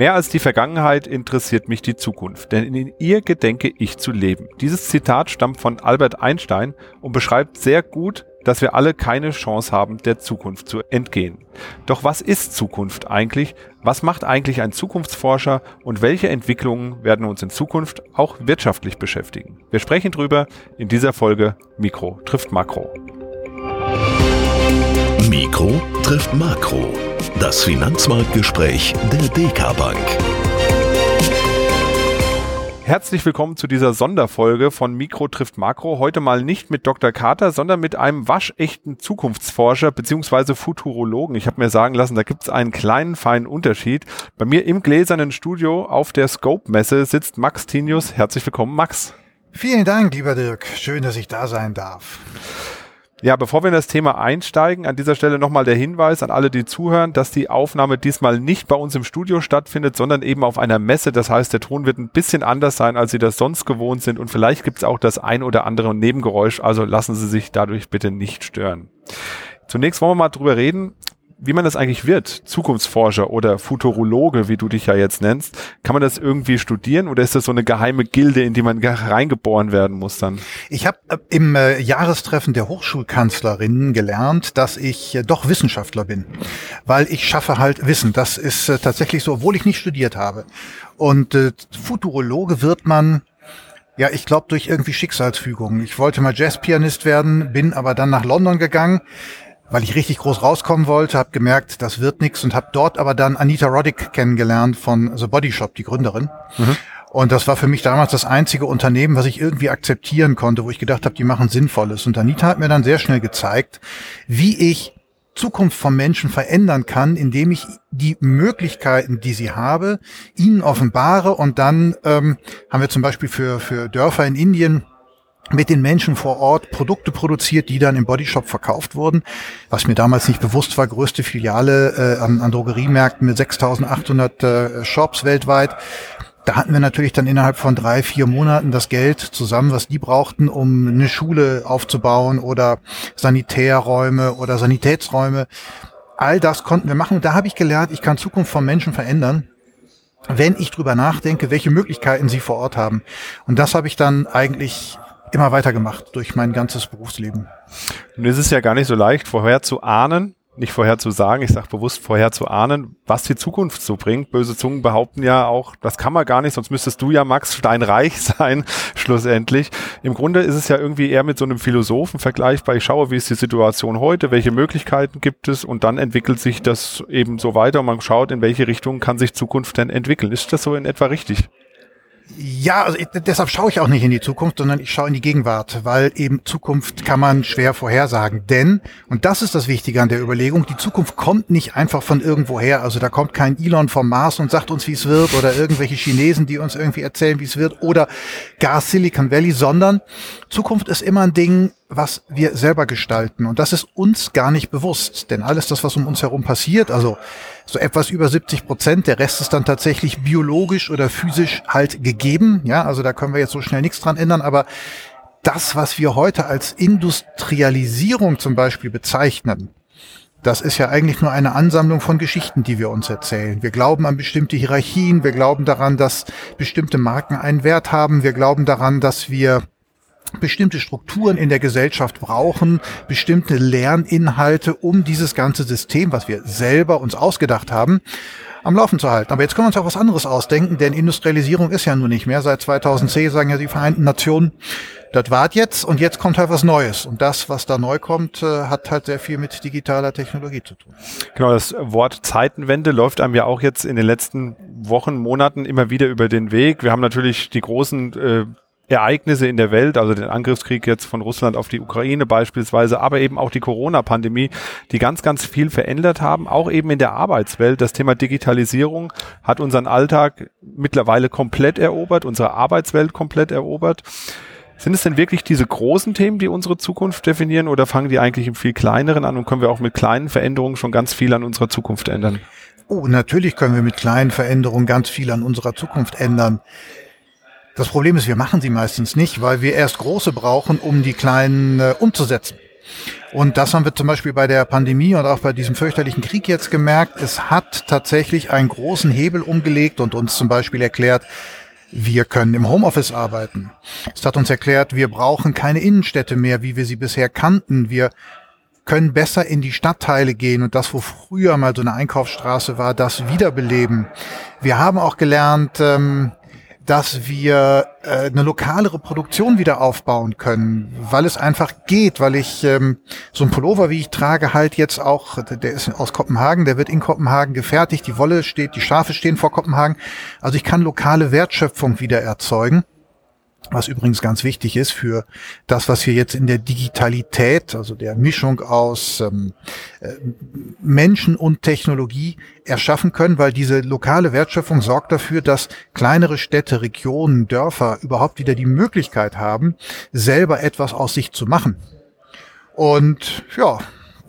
Mehr als die Vergangenheit interessiert mich die Zukunft, denn in ihr gedenke ich zu leben. Dieses Zitat stammt von Albert Einstein und beschreibt sehr gut, dass wir alle keine Chance haben, der Zukunft zu entgehen. Doch was ist Zukunft eigentlich? Was macht eigentlich ein Zukunftsforscher und welche Entwicklungen werden uns in Zukunft auch wirtschaftlich beschäftigen? Wir sprechen drüber in dieser Folge Mikro trifft Makro. Mikro trifft Makro. Das Finanzmarktgespräch der DK Bank. Herzlich willkommen zu dieser Sonderfolge von Mikro trifft Makro. Heute mal nicht mit Dr. Carter, sondern mit einem waschechten Zukunftsforscher bzw. Futurologen. Ich habe mir sagen lassen, da gibt es einen kleinen feinen Unterschied. Bei mir im gläsernen Studio auf der Scope-Messe sitzt Max Tinius. Herzlich willkommen, Max. Vielen Dank, lieber Dirk. Schön, dass ich da sein darf. Ja, bevor wir in das Thema einsteigen, an dieser Stelle nochmal der Hinweis an alle, die zuhören, dass die Aufnahme diesmal nicht bei uns im Studio stattfindet, sondern eben auf einer Messe. Das heißt, der Ton wird ein bisschen anders sein, als Sie das sonst gewohnt sind und vielleicht gibt es auch das ein oder andere Nebengeräusch. Also lassen Sie sich dadurch bitte nicht stören. Zunächst wollen wir mal drüber reden, wie man das eigentlich wird, Zukunftsforscher oder Futurologe, wie du dich ja jetzt nennst, kann man das irgendwie studieren oder ist das so eine geheime Gilde, in die man reingeboren werden muss dann? Ich habe äh, im äh, Jahrestreffen der Hochschulkanzlerinnen gelernt, dass ich äh, doch Wissenschaftler bin, weil ich schaffe halt Wissen. Das ist äh, tatsächlich so, obwohl ich nicht studiert habe. Und äh, Futurologe wird man ja, ich glaube durch irgendwie Schicksalsfügungen. Ich wollte mal Jazzpianist werden, bin aber dann nach London gegangen weil ich richtig groß rauskommen wollte, habe gemerkt, das wird nichts und habe dort aber dann Anita Roddick kennengelernt von The Body Shop, die Gründerin. Mhm. Und das war für mich damals das einzige Unternehmen, was ich irgendwie akzeptieren konnte, wo ich gedacht habe, die machen Sinnvolles. Und Anita hat mir dann sehr schnell gezeigt, wie ich Zukunft von Menschen verändern kann, indem ich die Möglichkeiten, die sie habe, ihnen offenbare. Und dann ähm, haben wir zum Beispiel für, für Dörfer in Indien mit den Menschen vor Ort Produkte produziert, die dann im Bodyshop verkauft wurden. Was mir damals nicht bewusst war, größte Filiale äh, an, an Drogeriemärkten mit 6800 äh, Shops weltweit. Da hatten wir natürlich dann innerhalb von drei, vier Monaten das Geld zusammen, was die brauchten, um eine Schule aufzubauen oder Sanitärräume oder Sanitätsräume. All das konnten wir machen. Und da habe ich gelernt, ich kann Zukunft von Menschen verändern wenn ich drüber nachdenke, welche Möglichkeiten sie vor Ort haben. Und das habe ich dann eigentlich immer weitergemacht durch mein ganzes Berufsleben. Ist es ja gar nicht so leicht, vorher zu ahnen, nicht vorher zu sagen, ich sage bewusst vorher zu ahnen, was die Zukunft so bringt. Böse Zungen behaupten ja auch, das kann man gar nicht, sonst müsstest du ja Max steinreich sein, schlussendlich. Im Grunde ist es ja irgendwie eher mit so einem Philosophen vergleichbar. Ich schaue, wie ist die Situation heute, welche Möglichkeiten gibt es und dann entwickelt sich das eben so weiter und man schaut, in welche Richtung kann sich Zukunft denn entwickeln. Ist das so in etwa richtig? Ja, also ich, deshalb schaue ich auch nicht in die Zukunft, sondern ich schaue in die Gegenwart, weil eben Zukunft kann man schwer vorhersagen. Denn, und das ist das Wichtige an der Überlegung, die Zukunft kommt nicht einfach von irgendwoher. Also da kommt kein Elon vom Mars und sagt uns, wie es wird, oder irgendwelche Chinesen, die uns irgendwie erzählen, wie es wird, oder gar Silicon Valley, sondern Zukunft ist immer ein Ding, was wir selber gestalten. Und das ist uns gar nicht bewusst. Denn alles das, was um uns herum passiert, also so etwas über 70 Prozent, der Rest ist dann tatsächlich biologisch oder physisch halt gegeben. Ja, also da können wir jetzt so schnell nichts dran ändern. Aber das, was wir heute als Industrialisierung zum Beispiel bezeichnen, das ist ja eigentlich nur eine Ansammlung von Geschichten, die wir uns erzählen. Wir glauben an bestimmte Hierarchien, wir glauben daran, dass bestimmte Marken einen Wert haben, wir glauben daran, dass wir bestimmte Strukturen in der Gesellschaft brauchen, bestimmte Lerninhalte, um dieses ganze System, was wir selber uns ausgedacht haben, am Laufen zu halten. Aber jetzt können wir uns auch was anderes ausdenken, denn Industrialisierung ist ja nun nicht mehr. Seit 2010 sagen ja die Vereinten Nationen, das wart jetzt und jetzt kommt halt was Neues. Und das, was da neu kommt, äh, hat halt sehr viel mit digitaler Technologie zu tun. Genau, das Wort Zeitenwende läuft einem ja auch jetzt in den letzten Wochen, Monaten immer wieder über den Weg. Wir haben natürlich die großen äh, Ereignisse in der Welt, also den Angriffskrieg jetzt von Russland auf die Ukraine beispielsweise, aber eben auch die Corona-Pandemie, die ganz, ganz viel verändert haben, auch eben in der Arbeitswelt. Das Thema Digitalisierung hat unseren Alltag mittlerweile komplett erobert, unsere Arbeitswelt komplett erobert. Sind es denn wirklich diese großen Themen, die unsere Zukunft definieren oder fangen die eigentlich im viel kleineren an und können wir auch mit kleinen Veränderungen schon ganz viel an unserer Zukunft ändern? Oh, natürlich können wir mit kleinen Veränderungen ganz viel an unserer Zukunft ändern. Das Problem ist, wir machen sie meistens nicht, weil wir erst große brauchen, um die kleinen äh, umzusetzen. Und das haben wir zum Beispiel bei der Pandemie und auch bei diesem fürchterlichen Krieg jetzt gemerkt. Es hat tatsächlich einen großen Hebel umgelegt und uns zum Beispiel erklärt, wir können im Homeoffice arbeiten. Es hat uns erklärt, wir brauchen keine Innenstädte mehr, wie wir sie bisher kannten. Wir können besser in die Stadtteile gehen und das, wo früher mal so eine Einkaufsstraße war, das wiederbeleben. Wir haben auch gelernt, ähm, dass wir äh, eine lokalere Produktion wieder aufbauen können, weil es einfach geht, weil ich ähm, so ein Pullover, wie ich trage, halt jetzt auch, der ist aus Kopenhagen, der wird in Kopenhagen gefertigt, die Wolle steht, die Schafe stehen vor Kopenhagen. Also ich kann lokale Wertschöpfung wieder erzeugen was übrigens ganz wichtig ist für das, was wir jetzt in der Digitalität, also der Mischung aus ähm, äh, Menschen und Technologie erschaffen können, weil diese lokale Wertschöpfung sorgt dafür, dass kleinere Städte, Regionen, Dörfer überhaupt wieder die Möglichkeit haben, selber etwas aus sich zu machen. Und ja,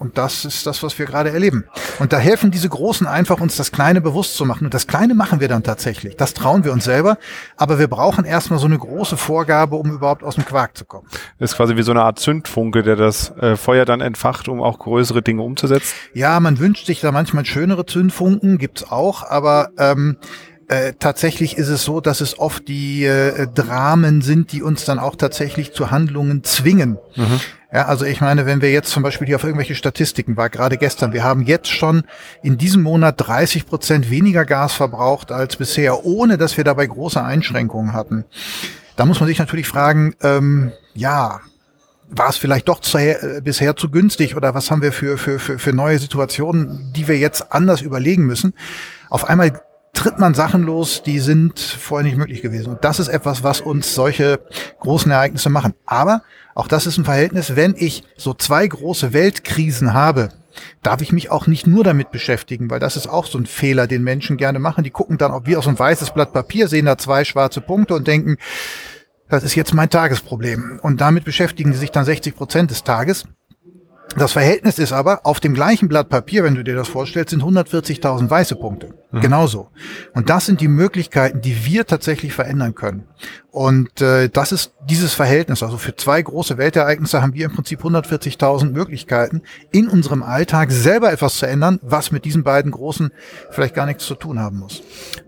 und das ist das, was wir gerade erleben. Und da helfen diese Großen einfach, uns das Kleine bewusst zu machen. Und das Kleine machen wir dann tatsächlich. Das trauen wir uns selber. Aber wir brauchen erstmal so eine große Vorgabe, um überhaupt aus dem Quark zu kommen. Das ist quasi wie so eine Art Zündfunke, der das äh, Feuer dann entfacht, um auch größere Dinge umzusetzen. Ja, man wünscht sich da manchmal schönere Zündfunken, gibt's auch. Aber ähm, äh, tatsächlich ist es so, dass es oft die äh, Dramen sind, die uns dann auch tatsächlich zu Handlungen zwingen. Mhm. Ja, also ich meine, wenn wir jetzt zum Beispiel hier auf irgendwelche Statistiken war, gerade gestern, wir haben jetzt schon in diesem Monat 30 Prozent weniger Gas verbraucht als bisher, ohne dass wir dabei große Einschränkungen hatten. Da muss man sich natürlich fragen, ähm, ja, war es vielleicht doch zu, äh, bisher zu günstig oder was haben wir für, für, für, für neue Situationen, die wir jetzt anders überlegen müssen? Auf einmal tritt man Sachen los, die sind vorher nicht möglich gewesen. Und das ist etwas, was uns solche großen Ereignisse machen. Aber auch das ist ein Verhältnis, wenn ich so zwei große Weltkrisen habe, darf ich mich auch nicht nur damit beschäftigen, weil das ist auch so ein Fehler, den Menschen gerne machen. Die gucken dann auch wie aus ein weißes Blatt Papier, sehen da zwei schwarze Punkte und denken, das ist jetzt mein Tagesproblem. Und damit beschäftigen sie sich dann 60 Prozent des Tages. Das Verhältnis ist aber, auf dem gleichen Blatt Papier, wenn du dir das vorstellst, sind 140.000 weiße Punkte. Mhm. Genauso. Und das sind die Möglichkeiten, die wir tatsächlich verändern können. Und äh, das ist dieses Verhältnis. Also für zwei große Weltereignisse haben wir im Prinzip 140.000 Möglichkeiten, in unserem Alltag selber etwas zu ändern, was mit diesen beiden großen vielleicht gar nichts zu tun haben muss.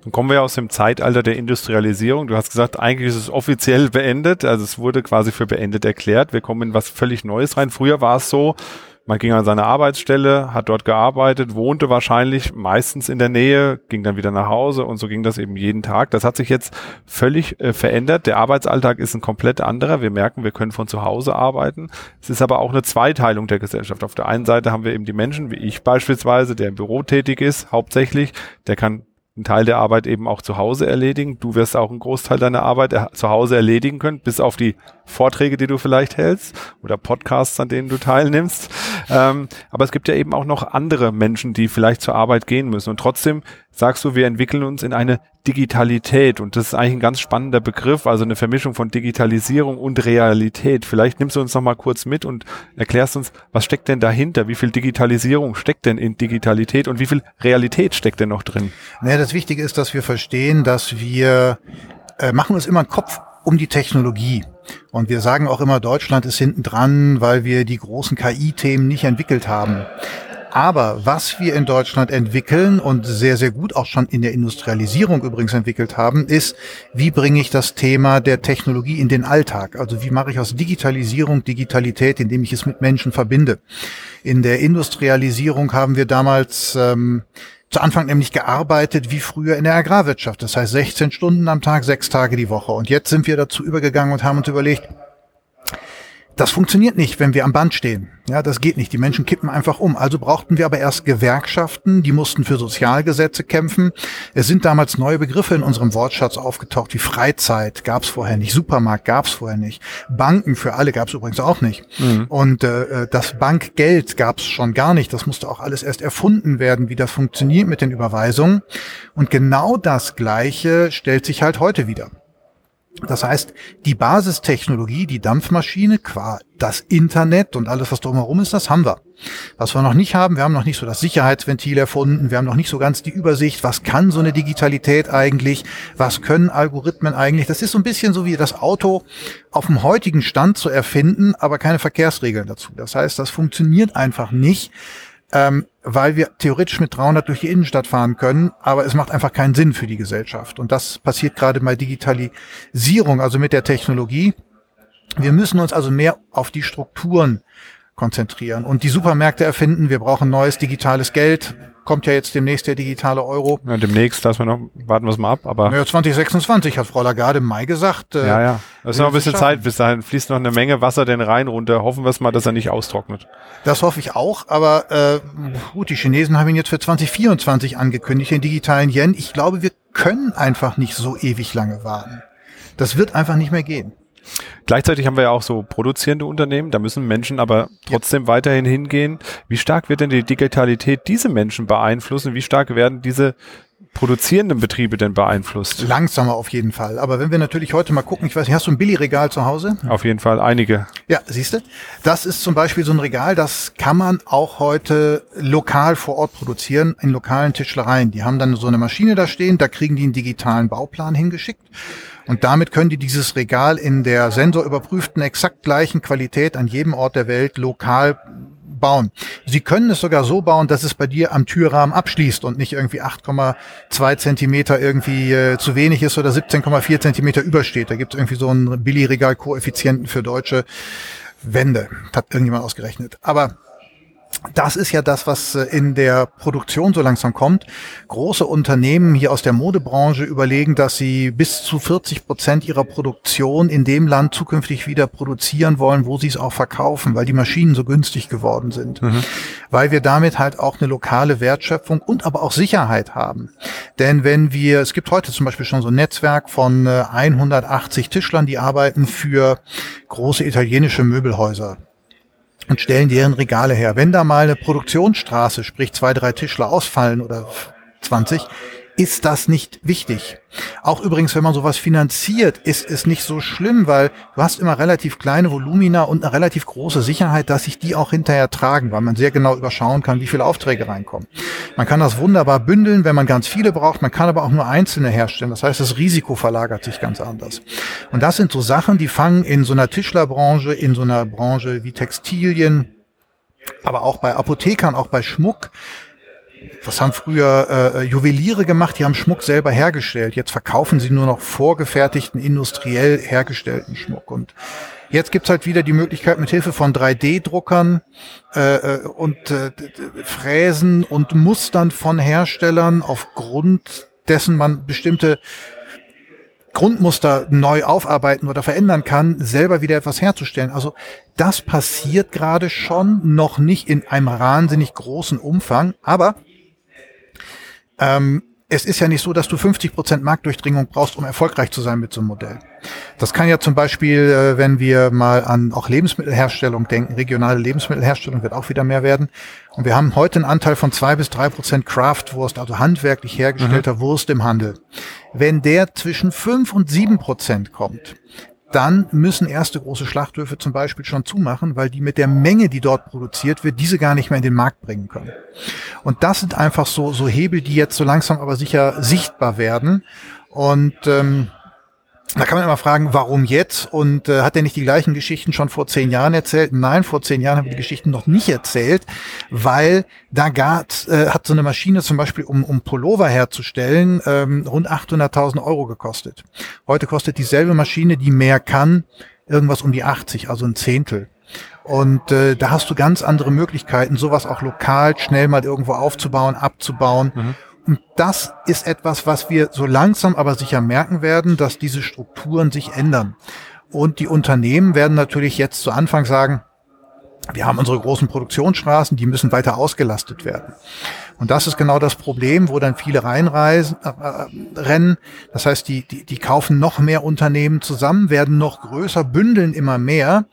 Dann kommen wir aus dem Zeitalter der Industrialisierung. Du hast gesagt, eigentlich ist es offiziell beendet. Also es wurde quasi für beendet erklärt. Wir kommen in was völlig Neues rein. Früher war es so, man ging an seine Arbeitsstelle, hat dort gearbeitet, wohnte wahrscheinlich meistens in der Nähe, ging dann wieder nach Hause und so ging das eben jeden Tag. Das hat sich jetzt völlig äh, verändert. Der Arbeitsalltag ist ein komplett anderer. Wir merken, wir können von zu Hause arbeiten. Es ist aber auch eine Zweiteilung der Gesellschaft. Auf der einen Seite haben wir eben die Menschen, wie ich beispielsweise, der im Büro tätig ist, hauptsächlich, der kann einen Teil der Arbeit eben auch zu Hause erledigen. Du wirst auch einen Großteil deiner Arbeit zu Hause erledigen können, bis auf die Vorträge, die du vielleicht hältst oder Podcasts, an denen du teilnimmst. Ähm, aber es gibt ja eben auch noch andere Menschen, die vielleicht zur Arbeit gehen müssen. Und trotzdem sagst du, wir entwickeln uns in eine Digitalität. Und das ist eigentlich ein ganz spannender Begriff, also eine Vermischung von Digitalisierung und Realität. Vielleicht nimmst du uns noch mal kurz mit und erklärst uns, was steckt denn dahinter? Wie viel Digitalisierung steckt denn in Digitalität und wie viel Realität steckt denn noch drin? Naja, das Wichtige ist, dass wir verstehen, dass wir äh, machen uns immer einen Kopf um die Technologie. Und wir sagen auch immer, Deutschland ist hinten dran, weil wir die großen KI-Themen nicht entwickelt haben. Aber was wir in Deutschland entwickeln und sehr, sehr gut auch schon in der Industrialisierung übrigens entwickelt haben, ist, wie bringe ich das Thema der Technologie in den Alltag? Also wie mache ich aus Digitalisierung Digitalität, indem ich es mit Menschen verbinde? In der Industrialisierung haben wir damals ähm, zu Anfang nämlich gearbeitet wie früher in der Agrarwirtschaft. Das heißt 16 Stunden am Tag, sechs Tage die Woche. Und jetzt sind wir dazu übergegangen und haben uns überlegt, das funktioniert nicht, wenn wir am Band stehen. Ja, das geht nicht. Die Menschen kippen einfach um. Also brauchten wir aber erst Gewerkschaften, die mussten für Sozialgesetze kämpfen. Es sind damals neue Begriffe in unserem Wortschatz aufgetaucht, wie Freizeit gab es vorher nicht, Supermarkt gab es vorher nicht, Banken für alle gab es übrigens auch nicht. Mhm. Und äh, das Bankgeld gab es schon gar nicht. Das musste auch alles erst erfunden werden, wie das funktioniert mit den Überweisungen. Und genau das Gleiche stellt sich halt heute wieder. Das heißt, die Basistechnologie, die Dampfmaschine, qua das Internet und alles, was drumherum ist, das haben wir. Was wir noch nicht haben, wir haben noch nicht so das Sicherheitsventil erfunden, wir haben noch nicht so ganz die Übersicht, was kann so eine Digitalität eigentlich, was können Algorithmen eigentlich. Das ist so ein bisschen so wie das Auto auf dem heutigen Stand zu erfinden, aber keine Verkehrsregeln dazu. Das heißt, das funktioniert einfach nicht ähm, weil wir theoretisch mit 300 durch die Innenstadt fahren können, aber es macht einfach keinen Sinn für die Gesellschaft. Und das passiert gerade bei Digitalisierung, also mit der Technologie. Wir müssen uns also mehr auf die Strukturen konzentrieren und die Supermärkte erfinden. Wir brauchen neues digitales Geld kommt ja jetzt demnächst der digitale Euro. Ja, demnächst, lassen wir noch, warten wir es mal ab, aber. Ja, 2026 hat Frau Lagarde im Mai gesagt. Äh, ja, ja. Das ist noch ein bisschen Zeit, bis dahin fließt noch eine Menge Wasser den Rhein runter. Hoffen wir es mal, dass er nicht austrocknet. Das hoffe ich auch, aber äh, gut, die Chinesen haben ihn jetzt für 2024 angekündigt, den digitalen Yen. Ich glaube, wir können einfach nicht so ewig lange warten. Das wird einfach nicht mehr gehen. Gleichzeitig haben wir ja auch so produzierende Unternehmen, da müssen Menschen aber trotzdem ja. weiterhin hingehen. Wie stark wird denn die Digitalität diese Menschen beeinflussen? Wie stark werden diese produzierenden Betriebe denn beeinflusst? Langsamer auf jeden Fall. Aber wenn wir natürlich heute mal gucken, ich weiß nicht, hast du ein Billigregal zu Hause? Auf jeden Fall, einige. Ja, siehst du? Das ist zum Beispiel so ein Regal, das kann man auch heute lokal vor Ort produzieren, in lokalen Tischlereien. Die haben dann so eine Maschine da stehen, da kriegen die einen digitalen Bauplan hingeschickt. Und damit können die dieses Regal in der sensorüberprüften, exakt gleichen Qualität an jedem Ort der Welt lokal bauen. Sie können es sogar so bauen, dass es bei dir am Türrahmen abschließt und nicht irgendwie 8,2 Zentimeter irgendwie äh, zu wenig ist oder 17,4 Zentimeter übersteht. Da gibt es irgendwie so einen Billigregal-Koeffizienten für deutsche Wände. Hat irgendjemand ausgerechnet. Aber das ist ja das, was äh, in der Produktion so langsam kommt. Große Unternehmen hier aus der Modebranche überlegen, dass sie bis zu 40 Prozent ihrer Produktion in dem Land zukünftig wieder produzieren wollen, wo sie es auch verkaufen, weil die Maschinen so günstig geworden sind. Mhm. Weil wir damit halt auch eine lokale Wertschöpfung und aber auch Sicherheit haben. Denn wenn wir, es gibt heute zum Beispiel schon so ein Netzwerk von 180 äh, Tischlern, die arbeiten für große italienische Möbelhäuser und stellen deren Regale her. Wenn da mal eine Produktionsstraße, sprich zwei, drei Tischler ausfallen oder 20, ist das nicht wichtig. Auch übrigens, wenn man sowas finanziert, ist es nicht so schlimm, weil du hast immer relativ kleine Volumina und eine relativ große Sicherheit, dass sich die auch hinterher tragen, weil man sehr genau überschauen kann, wie viele Aufträge reinkommen. Man kann das wunderbar bündeln, wenn man ganz viele braucht. Man kann aber auch nur einzelne herstellen. Das heißt, das Risiko verlagert sich ganz anders. Und das sind so Sachen, die fangen in so einer Tischlerbranche, in so einer Branche wie Textilien, aber auch bei Apothekern, auch bei Schmuck, was haben früher äh, Juweliere gemacht? Die haben Schmuck selber hergestellt. Jetzt verkaufen sie nur noch vorgefertigten, industriell hergestellten Schmuck. Und jetzt gibt's halt wieder die Möglichkeit, mit Hilfe von 3D-Druckern äh, äh, und äh, Fräsen und Mustern von Herstellern aufgrund dessen man bestimmte Grundmuster neu aufarbeiten oder verändern kann, selber wieder etwas herzustellen. Also das passiert gerade schon, noch nicht in einem wahnsinnig großen Umfang, aber ähm, es ist ja nicht so, dass du 50 Prozent Marktdurchdringung brauchst, um erfolgreich zu sein mit so einem Modell. Das kann ja zum Beispiel, äh, wenn wir mal an auch Lebensmittelherstellung denken, regionale Lebensmittelherstellung wird auch wieder mehr werden. Und wir haben heute einen Anteil von zwei bis drei Prozent Craftwurst, also handwerklich hergestellter mhm. Wurst im Handel. Wenn der zwischen fünf und sieben Prozent kommt, dann müssen erste große Schlachthöfe zum Beispiel schon zumachen, weil die mit der Menge, die dort produziert wird, diese gar nicht mehr in den Markt bringen können. Und das sind einfach so, so Hebel, die jetzt so langsam aber sicher sichtbar werden. Und ähm, da kann man immer fragen, warum jetzt? Und äh, hat er nicht die gleichen Geschichten schon vor zehn Jahren erzählt? Nein, vor zehn Jahren haben wir die Geschichten noch nicht erzählt, weil da gab, äh, hat so eine Maschine zum Beispiel, um, um Pullover herzustellen, ähm, rund 800.000 Euro gekostet. Heute kostet dieselbe Maschine, die mehr kann, irgendwas um die 80, also ein Zehntel. Und äh, da hast du ganz andere Möglichkeiten, sowas auch lokal schnell mal irgendwo aufzubauen, abzubauen. Mhm. Und das ist etwas, was wir so langsam aber sicher merken werden, dass diese Strukturen sich ändern. Und die Unternehmen werden natürlich jetzt zu Anfang sagen, wir haben unsere großen Produktionsstraßen, die müssen weiter ausgelastet werden. Und das ist genau das Problem, wo dann viele reinreisen, äh, äh, rennen. Das heißt, die, die, die kaufen noch mehr Unternehmen zusammen, werden noch größer, bündeln immer mehr,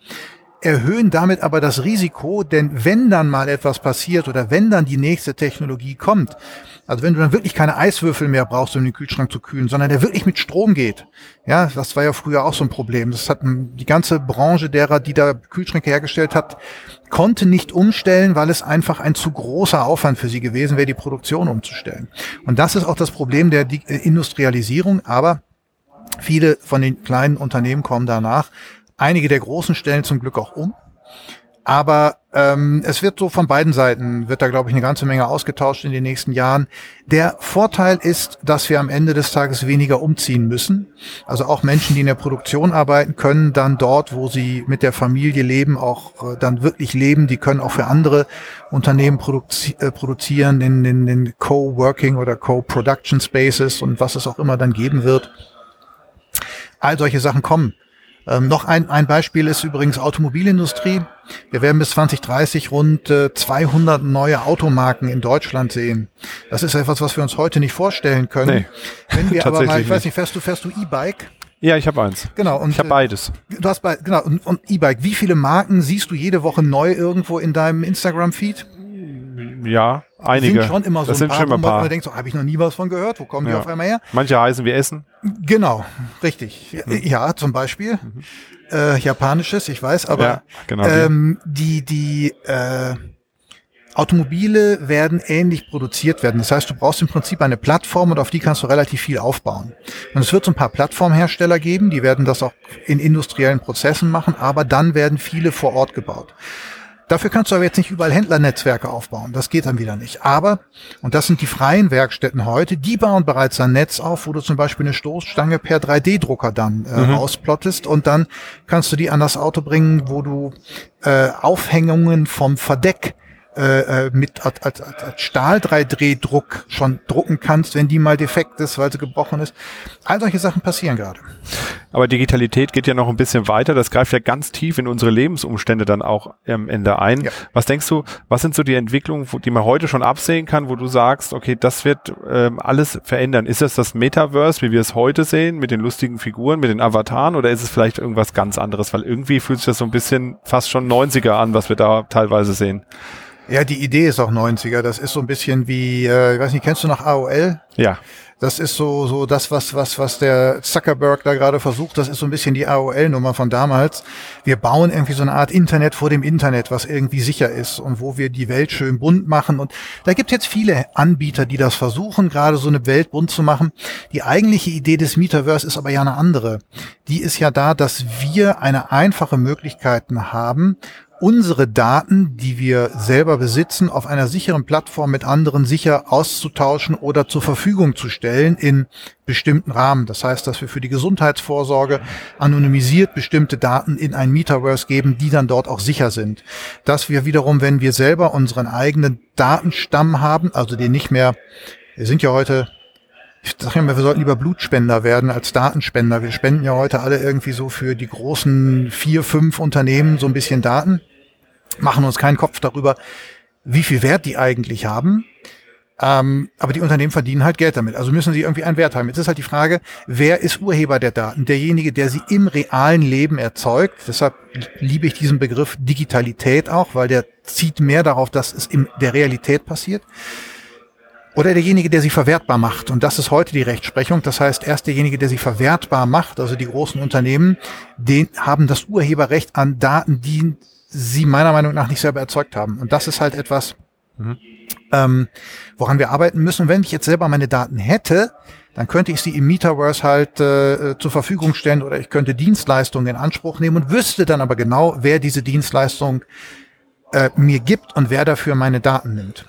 erhöhen damit aber das Risiko, denn wenn dann mal etwas passiert oder wenn dann die nächste Technologie kommt, Also wenn du dann wirklich keine Eiswürfel mehr brauchst, um den Kühlschrank zu kühlen, sondern der wirklich mit Strom geht. Ja, das war ja früher auch so ein Problem. Das hat die ganze Branche derer, die da Kühlschränke hergestellt hat, konnte nicht umstellen, weil es einfach ein zu großer Aufwand für sie gewesen wäre, die Produktion umzustellen. Und das ist auch das Problem der äh, Industrialisierung. Aber viele von den kleinen Unternehmen kommen danach. Einige der großen stellen zum Glück auch um. Aber ähm, es wird so von beiden Seiten, wird da, glaube ich, eine ganze Menge ausgetauscht in den nächsten Jahren. Der Vorteil ist, dass wir am Ende des Tages weniger umziehen müssen. Also auch Menschen, die in der Produktion arbeiten, können dann dort, wo sie mit der Familie leben, auch äh, dann wirklich leben. Die können auch für andere Unternehmen produzi äh, produzieren in den Co-Working oder Co-Production Spaces und was es auch immer dann geben wird. All solche Sachen kommen. Ähm, noch ein, ein Beispiel ist übrigens Automobilindustrie. Wir werden bis 2030 rund äh, 200 neue Automarken in Deutschland sehen. Das ist etwas, was wir uns heute nicht vorstellen können. Nee, Wenn wir aber mal, ich weiß nicht, fährst du, fährst du E-Bike? Ja, ich habe eins. Genau. Und, ich habe beides. Du hast bei, genau. Und, und E-Bike. Wie viele Marken siehst du jede Woche neu irgendwo in deinem Instagram-Feed? Ja, einige. Sind schon immer so das ein sind paar, schon ein paar. man denkt, so, habe ich noch nie was von gehört. Wo kommen ja. die auf einmal her? Manche heißen wie Essen. Genau, richtig. Mhm. Ja, zum Beispiel. Mhm. Äh, Japanisches, ich weiß, aber ja, genau ähm, die, die äh, Automobile werden ähnlich produziert werden. Das heißt, du brauchst im Prinzip eine Plattform und auf die kannst du relativ viel aufbauen. Und es wird so ein paar Plattformhersteller geben, die werden das auch in industriellen Prozessen machen, aber dann werden viele vor Ort gebaut. Dafür kannst du aber jetzt nicht überall Händlernetzwerke aufbauen. Das geht dann wieder nicht. Aber, und das sind die freien Werkstätten heute, die bauen bereits ein Netz auf, wo du zum Beispiel eine Stoßstange per 3D-Drucker dann äh, mhm. ausplottest und dann kannst du die an das Auto bringen, wo du äh, Aufhängungen vom Verdeck äh, äh, mit als, als, als Stahl 3D-Druck schon drucken kannst, wenn die mal defekt ist, weil sie gebrochen ist. All solche Sachen passieren gerade. Aber Digitalität geht ja noch ein bisschen weiter. Das greift ja ganz tief in unsere Lebensumstände dann auch am Ende ein. Ja. Was denkst du, was sind so die Entwicklungen, die man heute schon absehen kann, wo du sagst, okay, das wird ähm, alles verändern? Ist es das Metaverse, wie wir es heute sehen, mit den lustigen Figuren, mit den Avataren, oder ist es vielleicht irgendwas ganz anderes? Weil irgendwie fühlt sich das so ein bisschen fast schon 90er an, was wir da teilweise sehen. Ja, die Idee ist auch 90er. Das ist so ein bisschen wie, äh, ich weiß nicht, kennst du noch AOL? Ja. Das ist so, so das, was, was, was der Zuckerberg da gerade versucht. Das ist so ein bisschen die AOL-Nummer von damals. Wir bauen irgendwie so eine Art Internet vor dem Internet, was irgendwie sicher ist und wo wir die Welt schön bunt machen. Und da gibt es jetzt viele Anbieter, die das versuchen, gerade so eine Welt bunt zu machen. Die eigentliche Idee des Metaverse ist aber ja eine andere. Die ist ja da, dass wir eine einfache Möglichkeiten haben, unsere Daten, die wir selber besitzen, auf einer sicheren Plattform mit anderen sicher auszutauschen oder zur Verfügung zu stellen in bestimmten Rahmen. Das heißt, dass wir für die Gesundheitsvorsorge anonymisiert bestimmte Daten in ein Metaverse geben, die dann dort auch sicher sind. Dass wir wiederum, wenn wir selber unseren eigenen Datenstamm haben, also den nicht mehr, wir sind ja heute ich sage immer, wir sollten lieber Blutspender werden als Datenspender. Wir spenden ja heute alle irgendwie so für die großen vier, fünf Unternehmen so ein bisschen Daten machen uns keinen Kopf darüber, wie viel Wert die eigentlich haben. Ähm, aber die Unternehmen verdienen halt Geld damit. Also müssen sie irgendwie einen Wert haben. Jetzt ist halt die Frage, wer ist Urheber der Daten? Derjenige, der sie im realen Leben erzeugt. Deshalb liebe ich diesen Begriff Digitalität auch, weil der zieht mehr darauf, dass es in der Realität passiert. Oder derjenige, der sie verwertbar macht. Und das ist heute die Rechtsprechung. Das heißt, erst derjenige, der sie verwertbar macht, also die großen Unternehmen, den haben das Urheberrecht an Daten, die sie meiner Meinung nach nicht selber erzeugt haben. Und das ist halt etwas, mhm. ähm, woran wir arbeiten müssen. Wenn ich jetzt selber meine Daten hätte, dann könnte ich sie im Metaverse halt äh, zur Verfügung stellen oder ich könnte Dienstleistungen in Anspruch nehmen und wüsste dann aber genau, wer diese Dienstleistung äh, mir gibt und wer dafür meine Daten nimmt.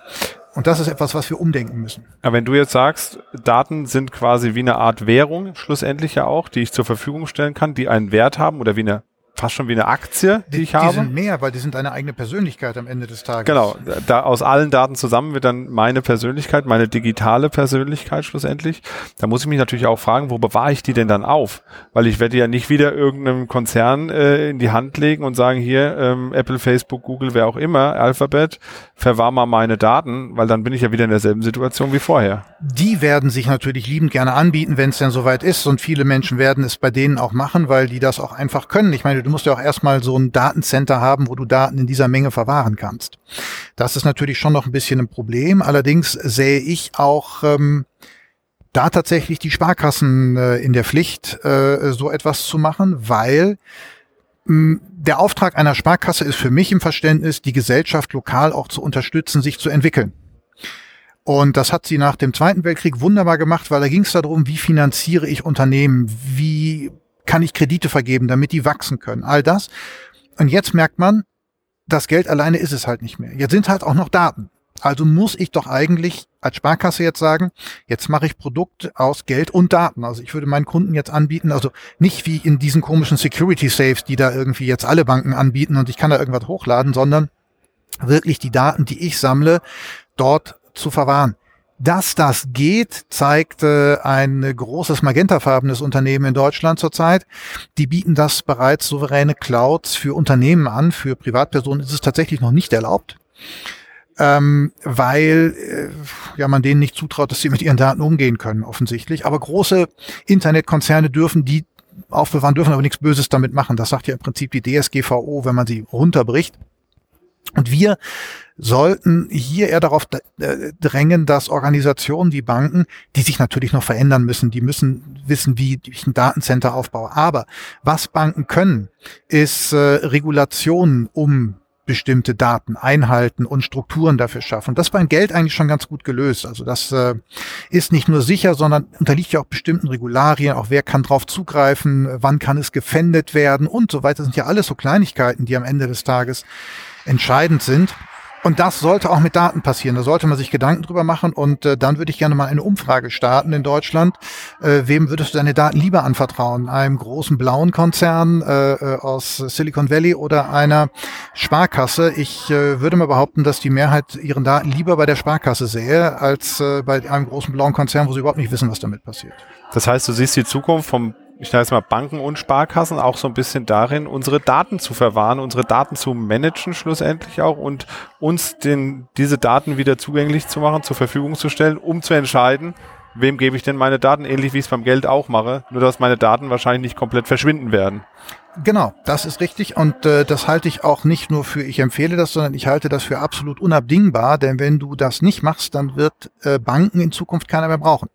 Und das ist etwas, was wir umdenken müssen. Aber wenn du jetzt sagst, Daten sind quasi wie eine Art Währung, schlussendlich ja auch, die ich zur Verfügung stellen kann, die einen Wert haben oder wie eine fast schon wie eine Aktie, die, die ich habe. Die sind mehr, weil die sind deine eigene Persönlichkeit am Ende des Tages. Genau, da aus allen Daten zusammen wird dann meine Persönlichkeit, meine digitale Persönlichkeit schlussendlich. Da muss ich mich natürlich auch fragen, wo bewahre ich die denn dann auf? Weil ich werde ja nicht wieder irgendeinem Konzern äh, in die Hand legen und sagen, hier, ähm, Apple, Facebook, Google, wer auch immer, Alphabet, verwahr mal meine Daten, weil dann bin ich ja wieder in derselben Situation wie vorher. Die werden sich natürlich liebend gerne anbieten, wenn es denn soweit ist und viele Menschen werden es bei denen auch machen, weil die das auch einfach können. Ich meine, du musst ja auch erstmal so ein Datencenter haben, wo du Daten in dieser Menge verwahren kannst. Das ist natürlich schon noch ein bisschen ein Problem. Allerdings sehe ich auch ähm, da tatsächlich die Sparkassen äh, in der Pflicht, äh, so etwas zu machen, weil mh, der Auftrag einer Sparkasse ist für mich im Verständnis, die Gesellschaft lokal auch zu unterstützen, sich zu entwickeln. Und das hat sie nach dem Zweiten Weltkrieg wunderbar gemacht, weil da ging es darum, wie finanziere ich Unternehmen, wie kann ich Kredite vergeben, damit die wachsen können, all das. Und jetzt merkt man, das Geld alleine ist es halt nicht mehr. Jetzt sind halt auch noch Daten. Also muss ich doch eigentlich als Sparkasse jetzt sagen, jetzt mache ich Produkte aus Geld und Daten. Also ich würde meinen Kunden jetzt anbieten, also nicht wie in diesen komischen Security Safes, die da irgendwie jetzt alle Banken anbieten und ich kann da irgendwas hochladen, sondern wirklich die Daten, die ich sammle, dort zu verwahren. Dass das geht, zeigt äh, ein großes magentafarbenes Unternehmen in Deutschland zurzeit. Die bieten das bereits souveräne Clouds für Unternehmen an. Für Privatpersonen ist es tatsächlich noch nicht erlaubt, ähm, weil äh, ja man denen nicht zutraut, dass sie mit ihren Daten umgehen können, offensichtlich. Aber große Internetkonzerne dürfen die aufbewahren, dürfen aber nichts Böses damit machen. Das sagt ja im Prinzip die DSGVO, wenn man sie runterbricht. Und wir sollten hier eher darauf äh, drängen, dass Organisationen wie Banken, die sich natürlich noch verändern müssen, die müssen wissen, wie ich ein Datencenter aufbaue. Aber was Banken können, ist äh, Regulationen um bestimmte Daten einhalten und Strukturen dafür schaffen. Das beim Geld eigentlich schon ganz gut gelöst. Also das äh, ist nicht nur sicher, sondern unterliegt ja auch bestimmten Regularien. Auch wer kann drauf zugreifen, wann kann es gefändet werden und so weiter. Das sind ja alles so Kleinigkeiten, die am Ende des Tages entscheidend sind. Und das sollte auch mit Daten passieren. Da sollte man sich Gedanken drüber machen. Und äh, dann würde ich gerne mal eine Umfrage starten in Deutschland. Äh, wem würdest du deine Daten lieber anvertrauen? Einem großen blauen Konzern äh, äh aus Silicon Valley oder einer Sparkasse? Ich äh, würde mal behaupten, dass die Mehrheit ihren Daten lieber bei der Sparkasse sähe, als äh, bei einem großen blauen Konzern, wo sie überhaupt nicht wissen, was damit passiert. Das heißt, du siehst die Zukunft vom ich sage jetzt mal Banken und Sparkassen auch so ein bisschen darin, unsere Daten zu verwahren, unsere Daten zu managen schlussendlich auch und uns den, diese Daten wieder zugänglich zu machen, zur Verfügung zu stellen, um zu entscheiden, wem gebe ich denn meine Daten, ähnlich wie ich es beim Geld auch mache, nur dass meine Daten wahrscheinlich nicht komplett verschwinden werden. Genau, das ist richtig und äh, das halte ich auch nicht nur für, ich empfehle das, sondern ich halte das für absolut unabdingbar, denn wenn du das nicht machst, dann wird äh, Banken in Zukunft keiner mehr brauchen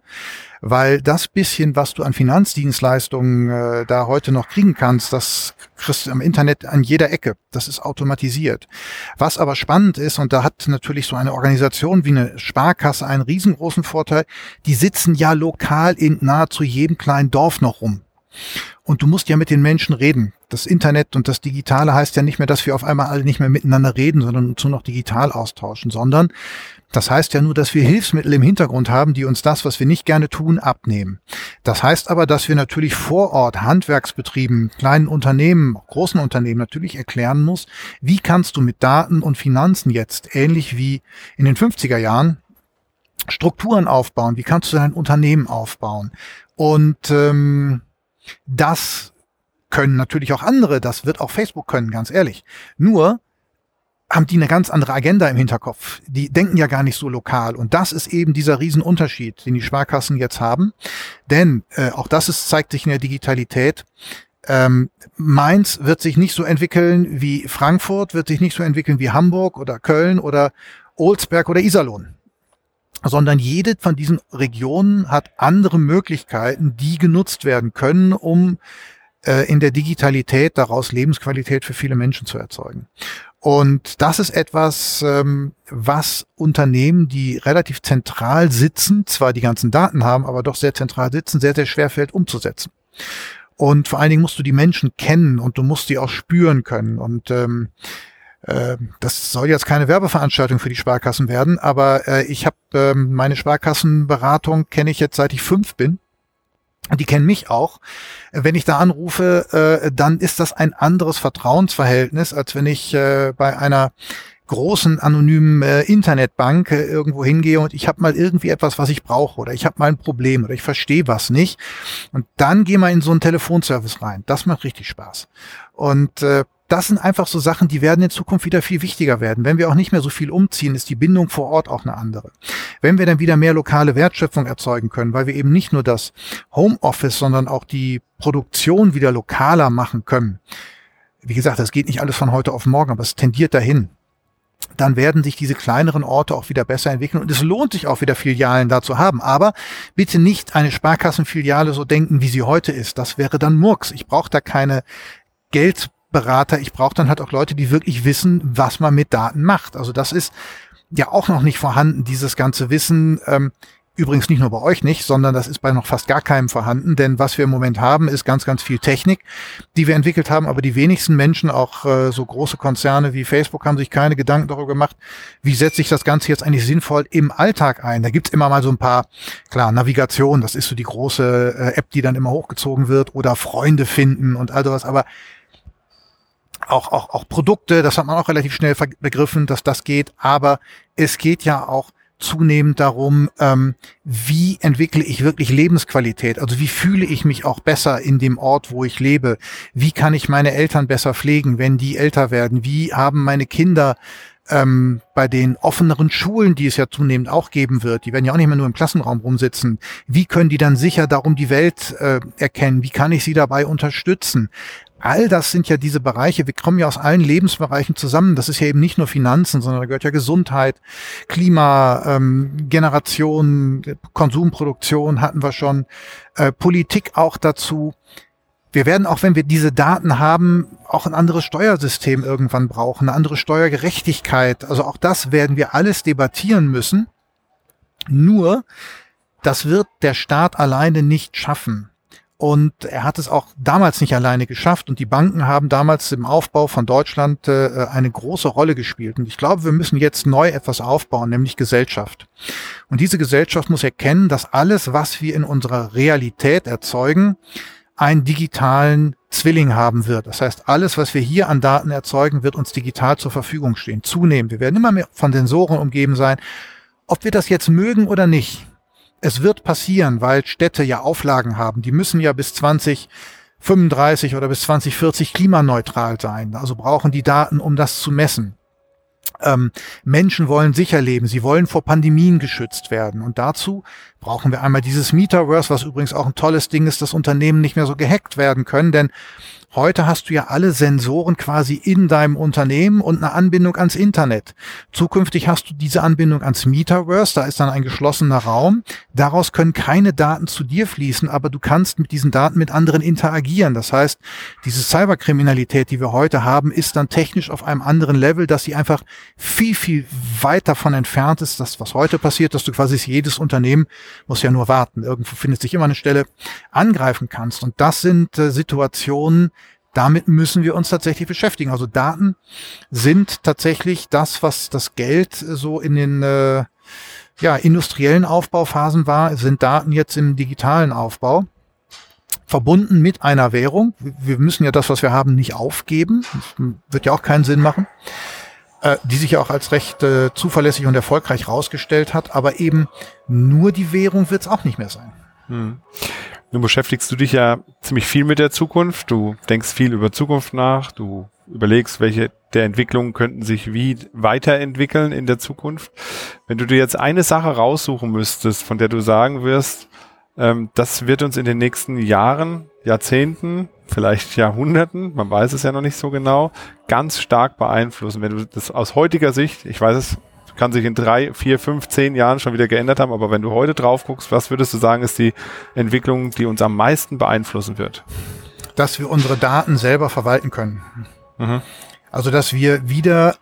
weil das bisschen, was du an Finanzdienstleistungen äh, da heute noch kriegen kannst, das kriegst du am Internet an jeder Ecke. Das ist automatisiert. Was aber spannend ist, und da hat natürlich so eine Organisation wie eine Sparkasse einen riesengroßen Vorteil, die sitzen ja lokal in nahezu jedem kleinen Dorf noch rum. Und du musst ja mit den Menschen reden. Das Internet und das Digitale heißt ja nicht mehr, dass wir auf einmal alle nicht mehr miteinander reden, sondern uns nur noch digital austauschen, sondern das heißt ja nur, dass wir Hilfsmittel im Hintergrund haben, die uns das, was wir nicht gerne tun, abnehmen. Das heißt aber, dass wir natürlich vor Ort Handwerksbetrieben, kleinen Unternehmen, großen Unternehmen natürlich erklären muss, wie kannst du mit Daten und Finanzen jetzt, ähnlich wie in den 50er Jahren, Strukturen aufbauen, wie kannst du dein Unternehmen aufbauen. Und ähm, das können natürlich auch andere, das wird auch Facebook können, ganz ehrlich. Nur haben die eine ganz andere Agenda im Hinterkopf. Die denken ja gar nicht so lokal. Und das ist eben dieser Riesenunterschied, den die Sparkassen jetzt haben. Denn äh, auch das ist, zeigt sich in der Digitalität. Ähm, Mainz wird sich nicht so entwickeln wie Frankfurt, wird sich nicht so entwickeln wie Hamburg oder Köln oder Olsberg oder Iserlohn. Sondern jede von diesen Regionen hat andere Möglichkeiten, die genutzt werden können, um äh, in der Digitalität daraus Lebensqualität für viele Menschen zu erzeugen. Und das ist etwas, ähm, was Unternehmen, die relativ zentral sitzen, zwar die ganzen Daten haben, aber doch sehr zentral sitzen, sehr, sehr schwer fällt umzusetzen. Und vor allen Dingen musst du die Menschen kennen und du musst die auch spüren können. Und ähm, äh, das soll jetzt keine Werbeveranstaltung für die Sparkassen werden, aber äh, ich habe ähm, meine Sparkassenberatung kenne ich jetzt seit ich fünf bin die kennen mich auch. Wenn ich da anrufe, äh, dann ist das ein anderes Vertrauensverhältnis, als wenn ich äh, bei einer großen anonymen äh, Internetbank äh, irgendwo hingehe und ich habe mal irgendwie etwas, was ich brauche oder ich habe mal ein Problem oder ich verstehe was nicht und dann gehe mal in so einen Telefonservice rein. Das macht richtig Spaß. Und äh, das sind einfach so Sachen, die werden in Zukunft wieder viel wichtiger werden. Wenn wir auch nicht mehr so viel umziehen, ist die Bindung vor Ort auch eine andere. Wenn wir dann wieder mehr lokale Wertschöpfung erzeugen können, weil wir eben nicht nur das Homeoffice, sondern auch die Produktion wieder lokaler machen können, wie gesagt, das geht nicht alles von heute auf morgen, aber es tendiert dahin dann werden sich diese kleineren Orte auch wieder besser entwickeln und es lohnt sich auch wieder Filialen da zu haben. Aber bitte nicht eine Sparkassenfiliale so denken, wie sie heute ist. Das wäre dann Murks. Ich brauche da keine Geldberater. Ich brauche dann halt auch Leute, die wirklich wissen, was man mit Daten macht. Also das ist ja auch noch nicht vorhanden, dieses ganze Wissen. Ähm, Übrigens nicht nur bei euch nicht, sondern das ist bei noch fast gar keinem vorhanden, denn was wir im Moment haben, ist ganz, ganz viel Technik, die wir entwickelt haben, aber die wenigsten Menschen, auch äh, so große Konzerne wie Facebook, haben sich keine Gedanken darüber gemacht, wie setze ich das Ganze jetzt eigentlich sinnvoll im Alltag ein. Da gibt's immer mal so ein paar, klar, Navigation, das ist so die große äh, App, die dann immer hochgezogen wird, oder Freunde finden und all sowas, aber auch, auch, auch Produkte, das hat man auch relativ schnell begriffen, dass das geht, aber es geht ja auch zunehmend darum, ähm, wie entwickle ich wirklich Lebensqualität? Also wie fühle ich mich auch besser in dem Ort, wo ich lebe? Wie kann ich meine Eltern besser pflegen, wenn die älter werden? Wie haben meine Kinder ähm, bei den offeneren Schulen, die es ja zunehmend auch geben wird, die werden ja auch nicht mehr nur im Klassenraum rumsitzen, wie können die dann sicher darum die Welt äh, erkennen? Wie kann ich sie dabei unterstützen? All das sind ja diese Bereiche, wir kommen ja aus allen Lebensbereichen zusammen. Das ist ja eben nicht nur Finanzen, sondern da gehört ja Gesundheit, Klima, ähm, Generation, Konsumproduktion hatten wir schon, äh, Politik auch dazu. Wir werden auch, wenn wir diese Daten haben, auch ein anderes Steuersystem irgendwann brauchen, eine andere Steuergerechtigkeit. Also auch das werden wir alles debattieren müssen. Nur, das wird der Staat alleine nicht schaffen. Und er hat es auch damals nicht alleine geschafft. Und die Banken haben damals im Aufbau von Deutschland äh, eine große Rolle gespielt. Und ich glaube, wir müssen jetzt neu etwas aufbauen, nämlich Gesellschaft. Und diese Gesellschaft muss erkennen, dass alles, was wir in unserer Realität erzeugen, einen digitalen Zwilling haben wird. Das heißt, alles, was wir hier an Daten erzeugen, wird uns digital zur Verfügung stehen. Zunehmend. Wir werden immer mehr von Sensoren umgeben sein. Ob wir das jetzt mögen oder nicht, es wird passieren, weil Städte ja Auflagen haben. Die müssen ja bis 2035 oder bis 2040 klimaneutral sein. Also brauchen die Daten, um das zu messen. Ähm, Menschen wollen sicher leben, sie wollen vor Pandemien geschützt werden. Und dazu brauchen wir einmal dieses Metaverse, was übrigens auch ein tolles Ding ist, dass Unternehmen nicht mehr so gehackt werden können, denn Heute hast du ja alle Sensoren quasi in deinem Unternehmen und eine Anbindung ans Internet. Zukünftig hast du diese Anbindung ans Metaverse, da ist dann ein geschlossener Raum. Daraus können keine Daten zu dir fließen, aber du kannst mit diesen Daten mit anderen interagieren. Das heißt, diese Cyberkriminalität, die wir heute haben, ist dann technisch auf einem anderen Level, dass sie einfach viel, viel weit davon entfernt ist, das, was heute passiert, dass du quasi jedes Unternehmen, muss ja nur warten, irgendwo findet sich immer eine Stelle, angreifen kannst. Und das sind äh, Situationen, damit müssen wir uns tatsächlich beschäftigen. Also Daten sind tatsächlich das, was das Geld so in den äh, ja, industriellen Aufbauphasen war, sind Daten jetzt im digitalen Aufbau verbunden mit einer Währung. Wir müssen ja das, was wir haben, nicht aufgeben. Das wird ja auch keinen Sinn machen. Äh, die sich ja auch als recht äh, zuverlässig und erfolgreich rausgestellt hat. Aber eben nur die Währung wird es auch nicht mehr sein. Hm. Nun beschäftigst du dich ja ziemlich viel mit der Zukunft. Du denkst viel über Zukunft nach. Du überlegst, welche der Entwicklungen könnten sich wie weiterentwickeln in der Zukunft. Wenn du dir jetzt eine Sache raussuchen müsstest, von der du sagen wirst, ähm, das wird uns in den nächsten Jahren, Jahrzehnten, vielleicht Jahrhunderten, man weiß es ja noch nicht so genau, ganz stark beeinflussen. Wenn du das aus heutiger Sicht, ich weiß es kann sich in drei, vier, fünf, zehn Jahren schon wieder geändert haben. Aber wenn du heute drauf guckst, was würdest du sagen, ist die Entwicklung, die uns am meisten beeinflussen wird? Dass wir unsere Daten selber verwalten können. Mhm. Also, dass wir wieder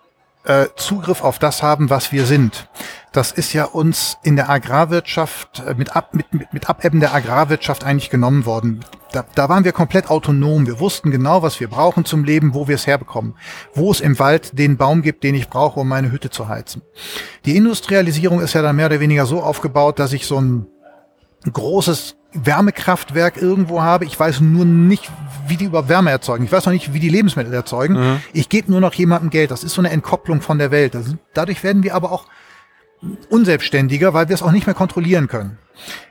äh, Zugriff auf das haben, was wir sind. Das ist ja uns in der Agrarwirtschaft äh, mit, ab, mit, mit, mit Abebben der Agrarwirtschaft eigentlich genommen worden. Da, da waren wir komplett autonom. Wir wussten genau, was wir brauchen zum Leben, wo wir es herbekommen. Wo es im Wald den Baum gibt, den ich brauche, um meine Hütte zu heizen. Die Industrialisierung ist ja dann mehr oder weniger so aufgebaut, dass ich so ein großes Wärmekraftwerk irgendwo habe. Ich weiß nur nicht, wie die über Wärme erzeugen. Ich weiß noch nicht, wie die Lebensmittel erzeugen. Mhm. Ich gebe nur noch jemandem Geld. Das ist so eine Entkopplung von der Welt. Dadurch werden wir aber auch unselbstständiger, weil wir es auch nicht mehr kontrollieren können.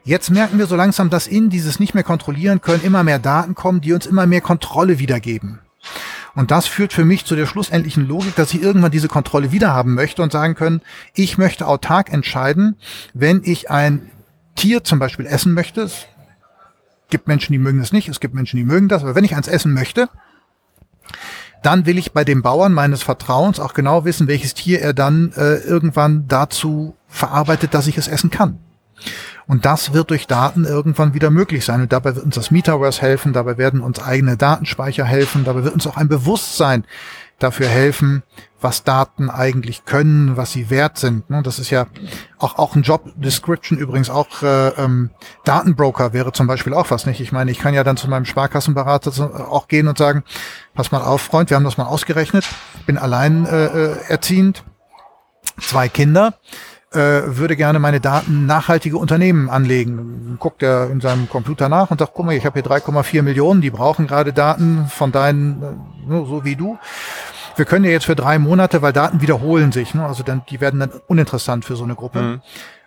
Jetzt merken wir so langsam, dass in dieses nicht mehr kontrollieren können immer mehr Daten kommen, die uns immer mehr Kontrolle wiedergeben. Und das führt für mich zu der schlussendlichen Logik, dass ich irgendwann diese Kontrolle wieder haben möchte und sagen können, ich möchte autark entscheiden, wenn ich ein Tier zum Beispiel essen möchte. Es gibt Menschen, die mögen das nicht, es gibt Menschen, die mögen das, aber wenn ich eins essen möchte, dann will ich bei dem Bauern meines Vertrauens auch genau wissen, welches Tier er dann äh, irgendwann dazu verarbeitet, dass ich es essen kann. Und das wird durch Daten irgendwann wieder möglich sein. Und dabei wird uns das Metaverse helfen, dabei werden uns eigene Datenspeicher helfen, dabei wird uns auch ein Bewusstsein dafür helfen, was Daten eigentlich können, was sie wert sind. Ne? Das ist ja auch, auch ein Job Description übrigens auch äh, ähm, Datenbroker wäre zum Beispiel auch was nicht. Ich meine, ich kann ja dann zu meinem Sparkassenberater auch gehen und sagen, pass mal auf, Freund, wir haben das mal ausgerechnet, bin allein äh, äh erziehend, zwei Kinder äh, würde gerne meine Daten nachhaltige Unternehmen anlegen. Guckt er in seinem Computer nach und sagt, guck mal, ich habe hier 3,4 Millionen, die brauchen gerade Daten von deinen, äh, so wie du. Wir können ja jetzt für drei Monate, weil Daten wiederholen sich, ne? also dann, die werden dann uninteressant für so eine Gruppe. Mhm.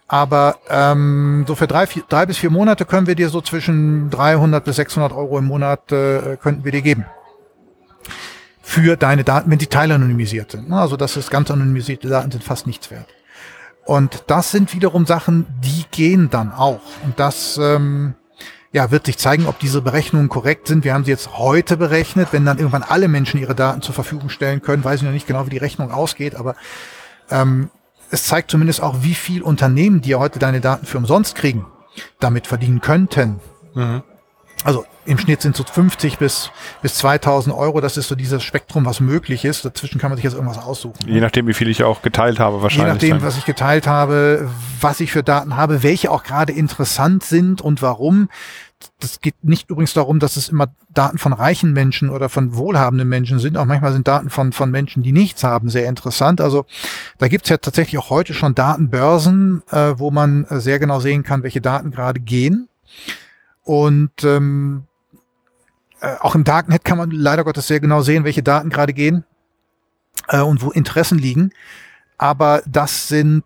Aber ähm, so für drei, vier, drei bis vier Monate können wir dir so zwischen 300 bis 600 Euro im Monat äh, könnten wir dir geben für deine Daten, wenn die teilanonymisiert sind. Ne? Also das ist ganz anonymisierte Daten sind fast nichts wert. Und das sind wiederum Sachen, die gehen dann auch. Und das ähm, ja, wird sich zeigen, ob diese Berechnungen korrekt sind. Wir haben sie jetzt heute berechnet. Wenn dann irgendwann alle Menschen ihre Daten zur Verfügung stellen können, weiß ich noch nicht genau, wie die Rechnung ausgeht, aber ähm, es zeigt zumindest auch, wie viel Unternehmen, die ja heute deine Daten für umsonst kriegen, damit verdienen könnten. Mhm. Also im Schnitt sind so 50 bis, bis 2000 Euro. Das ist so dieses Spektrum, was möglich ist. Dazwischen kann man sich jetzt irgendwas aussuchen. Je nachdem, wie viel ich auch geteilt habe, wahrscheinlich. Je nachdem, was ich geteilt habe, was ich für Daten habe, welche auch gerade interessant sind und warum. Das geht nicht übrigens darum, dass es immer Daten von reichen Menschen oder von wohlhabenden Menschen sind. Auch manchmal sind Daten von, von Menschen, die nichts haben, sehr interessant. Also da gibt's ja tatsächlich auch heute schon Datenbörsen, äh, wo man sehr genau sehen kann, welche Daten gerade gehen. Und ähm, äh, auch im Darknet kann man leider Gottes sehr genau sehen, welche Daten gerade gehen äh, und wo Interessen liegen. Aber das sind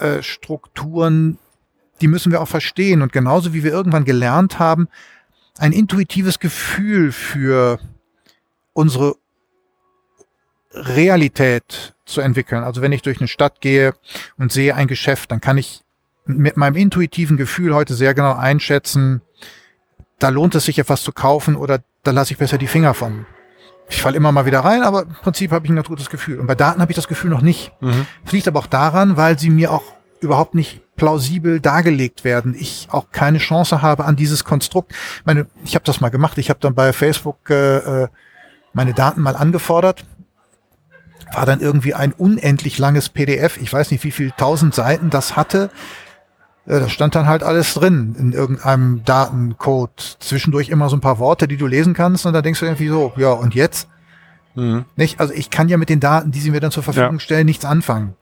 äh, Strukturen, die müssen wir auch verstehen. Und genauso wie wir irgendwann gelernt haben, ein intuitives Gefühl für unsere Realität zu entwickeln. Also wenn ich durch eine Stadt gehe und sehe ein Geschäft, dann kann ich mit meinem intuitiven Gefühl heute sehr genau einschätzen, da lohnt es sich etwas zu kaufen oder da lasse ich besser die Finger von. Ich falle immer mal wieder rein, aber im Prinzip habe ich ein ganz gutes Gefühl. Und bei Daten habe ich das Gefühl noch nicht. Mhm. Das liegt aber auch daran, weil sie mir auch überhaupt nicht plausibel dargelegt werden. Ich auch keine Chance habe an dieses Konstrukt. Ich meine, ich habe das mal gemacht. Ich habe dann bei Facebook äh, äh, meine Daten mal angefordert. War dann irgendwie ein unendlich langes PDF. Ich weiß nicht, wie viel tausend Seiten das hatte. Ja, da stand dann halt alles drin in irgendeinem Datencode. Zwischendurch immer so ein paar Worte, die du lesen kannst und da denkst du irgendwie so, ja, und jetzt? Mhm. Nicht? Also ich kann ja mit den Daten, die sie mir dann zur Verfügung ja. stellen, nichts anfangen.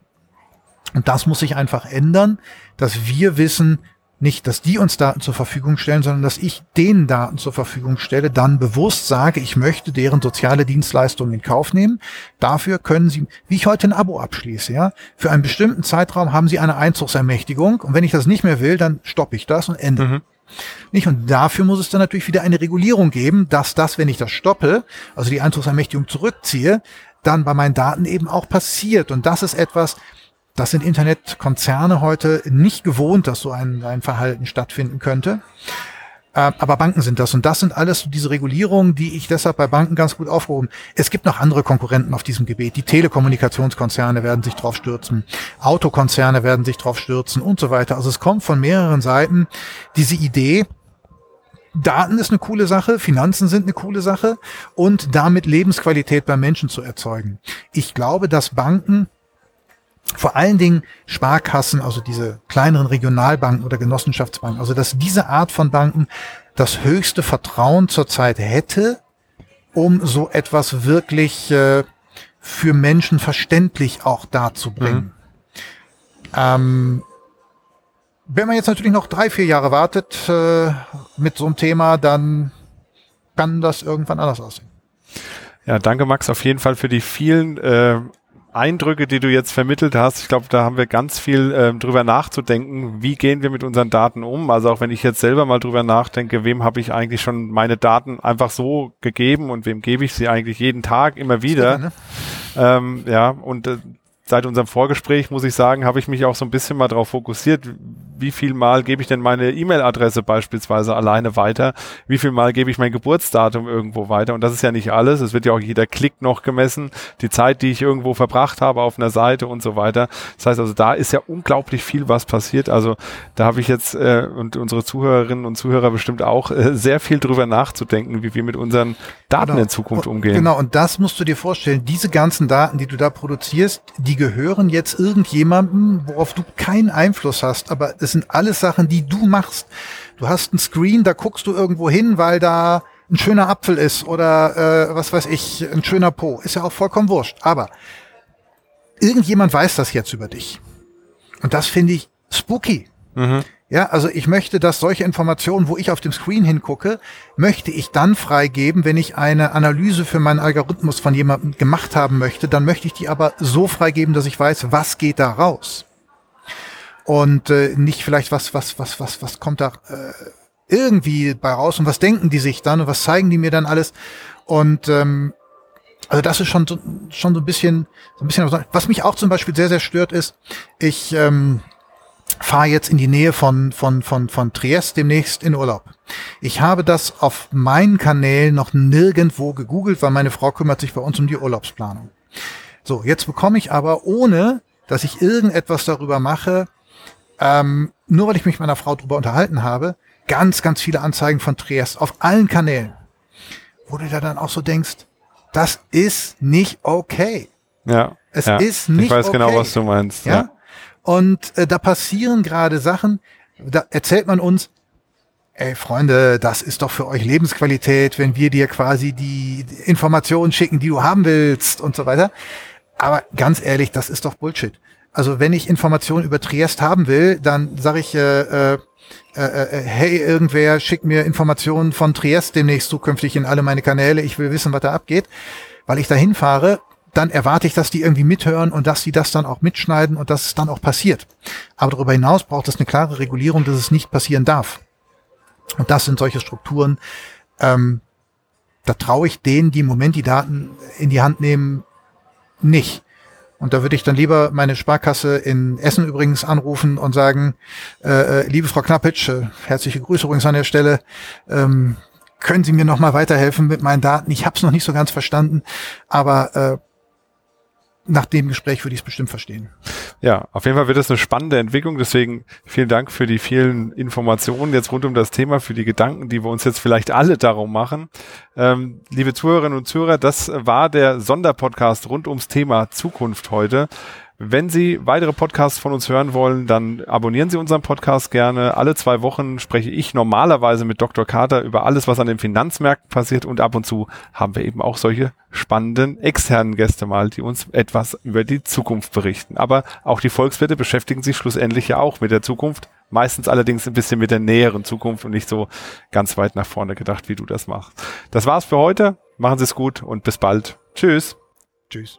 Und das muss sich einfach ändern, dass wir wissen, nicht, dass die uns Daten zur Verfügung stellen, sondern dass ich denen Daten zur Verfügung stelle, dann bewusst sage, ich möchte deren soziale Dienstleistungen in Kauf nehmen. Dafür können sie, wie ich heute ein Abo abschließe, ja, für einen bestimmten Zeitraum haben sie eine Einzugsermächtigung und wenn ich das nicht mehr will, dann stoppe ich das und ende. Mhm. Nicht? Und dafür muss es dann natürlich wieder eine Regulierung geben, dass das, wenn ich das stoppe, also die Einzugsermächtigung zurückziehe, dann bei meinen Daten eben auch passiert. Und das ist etwas, das sind Internetkonzerne heute nicht gewohnt, dass so ein, ein Verhalten stattfinden könnte. Äh, aber Banken sind das. Und das sind alles diese Regulierungen, die ich deshalb bei Banken ganz gut aufgehoben. Es gibt noch andere Konkurrenten auf diesem Gebiet. Die Telekommunikationskonzerne werden sich drauf stürzen. Autokonzerne werden sich drauf stürzen und so weiter. Also es kommt von mehreren Seiten diese Idee, Daten ist eine coole Sache, Finanzen sind eine coole Sache und damit Lebensqualität beim Menschen zu erzeugen. Ich glaube, dass Banken vor allen Dingen Sparkassen, also diese kleineren Regionalbanken oder Genossenschaftsbanken, also dass diese Art von Banken das höchste Vertrauen zurzeit hätte, um so etwas wirklich äh, für Menschen verständlich auch darzubringen. Mhm. Ähm, wenn man jetzt natürlich noch drei, vier Jahre wartet äh, mit so einem Thema, dann kann das irgendwann anders aussehen. Ja, danke Max auf jeden Fall für die vielen äh, Eindrücke, die du jetzt vermittelt hast, ich glaube, da haben wir ganz viel ähm, drüber nachzudenken. Wie gehen wir mit unseren Daten um? Also auch wenn ich jetzt selber mal drüber nachdenke, wem habe ich eigentlich schon meine Daten einfach so gegeben und wem gebe ich sie eigentlich jeden Tag immer wieder? Ne? Ähm, ja, und äh, seit unserem Vorgespräch muss ich sagen, habe ich mich auch so ein bisschen mal darauf fokussiert, wie viel Mal gebe ich denn meine E-Mail-Adresse beispielsweise alleine weiter, wie viel Mal gebe ich mein Geburtsdatum irgendwo weiter und das ist ja nicht alles, es wird ja auch jeder Klick noch gemessen, die Zeit, die ich irgendwo verbracht habe auf einer Seite und so weiter. Das heißt also, da ist ja unglaublich viel, was passiert. Also da habe ich jetzt äh, und unsere Zuhörerinnen und Zuhörer bestimmt auch äh, sehr viel drüber nachzudenken, wie wir mit unseren Daten genau. in Zukunft umgehen. Genau, und das musst du dir vorstellen, diese ganzen Daten, die du da produzierst, die gehören jetzt irgendjemandem, worauf du keinen Einfluss hast, aber es sind alles Sachen, die du machst. Du hast ein Screen, da guckst du irgendwo hin, weil da ein schöner Apfel ist oder äh, was weiß ich, ein schöner Po. Ist ja auch vollkommen wurscht. Aber irgendjemand weiß das jetzt über dich. Und das finde ich spooky. Mhm. Ja, also ich möchte, dass solche Informationen, wo ich auf dem Screen hingucke, möchte ich dann freigeben, wenn ich eine Analyse für meinen Algorithmus von jemandem gemacht haben möchte, dann möchte ich die aber so freigeben, dass ich weiß, was geht da raus. Und äh, nicht vielleicht was, was, was, was, was kommt da äh, irgendwie bei raus und was denken die sich dann und was zeigen die mir dann alles. Und ähm, also das ist schon so, schon so ein bisschen, so ein bisschen, was mich auch zum Beispiel sehr, sehr stört, ist, ich ähm, fahre jetzt in die Nähe von, von, von, von Triest demnächst in Urlaub. Ich habe das auf meinen Kanälen noch nirgendwo gegoogelt, weil meine Frau kümmert sich bei uns um die Urlaubsplanung. So, jetzt bekomme ich aber, ohne dass ich irgendetwas darüber mache, ähm, nur weil ich mich mit meiner Frau darüber unterhalten habe, ganz, ganz viele Anzeigen von Triest auf allen Kanälen. Wo du da dann auch so denkst, das ist nicht okay. Ja. Es ja. ist nicht okay. Ich weiß genau, okay. genau, was du meinst. Ja. ja. Und äh, da passieren gerade Sachen, da erzählt man uns, ey Freunde, das ist doch für euch Lebensqualität, wenn wir dir quasi die Informationen schicken, die du haben willst und so weiter. Aber ganz ehrlich, das ist doch Bullshit. Also wenn ich Informationen über Triest haben will, dann sage ich, äh, äh, äh, äh, hey, irgendwer schickt mir Informationen von Triest demnächst zukünftig in alle meine Kanäle, ich will wissen, was da abgeht, weil ich da hinfahre dann erwarte ich, dass die irgendwie mithören und dass sie das dann auch mitschneiden und dass es dann auch passiert. Aber darüber hinaus braucht es eine klare Regulierung, dass es nicht passieren darf. Und das sind solche Strukturen, ähm, da traue ich denen, die im Moment die Daten in die Hand nehmen, nicht. Und da würde ich dann lieber meine Sparkasse in Essen übrigens anrufen und sagen, äh, äh liebe Frau Knappitsch, äh, herzliche Grüße übrigens an der Stelle, ähm, können Sie mir noch mal weiterhelfen mit meinen Daten? Ich habe es noch nicht so ganz verstanden, aber äh, nach dem Gespräch würde ich es bestimmt verstehen. Ja, auf jeden Fall wird es eine spannende Entwicklung. Deswegen vielen Dank für die vielen Informationen jetzt rund um das Thema, für die Gedanken, die wir uns jetzt vielleicht alle darum machen. Ähm, liebe Zuhörerinnen und Zuhörer, das war der Sonderpodcast rund ums Thema Zukunft heute. Wenn Sie weitere Podcasts von uns hören wollen, dann abonnieren Sie unseren Podcast gerne. Alle zwei Wochen spreche ich normalerweise mit Dr. Carter über alles, was an den Finanzmärkten passiert und ab und zu haben wir eben auch solche spannenden externen Gäste mal, die uns etwas über die Zukunft berichten. Aber auch die Volkswirte beschäftigen sich schlussendlich ja auch mit der Zukunft. Meistens allerdings ein bisschen mit der näheren Zukunft und nicht so ganz weit nach vorne gedacht, wie du das machst. Das war's für heute. Machen Sie es gut und bis bald. Tschüss. Tschüss.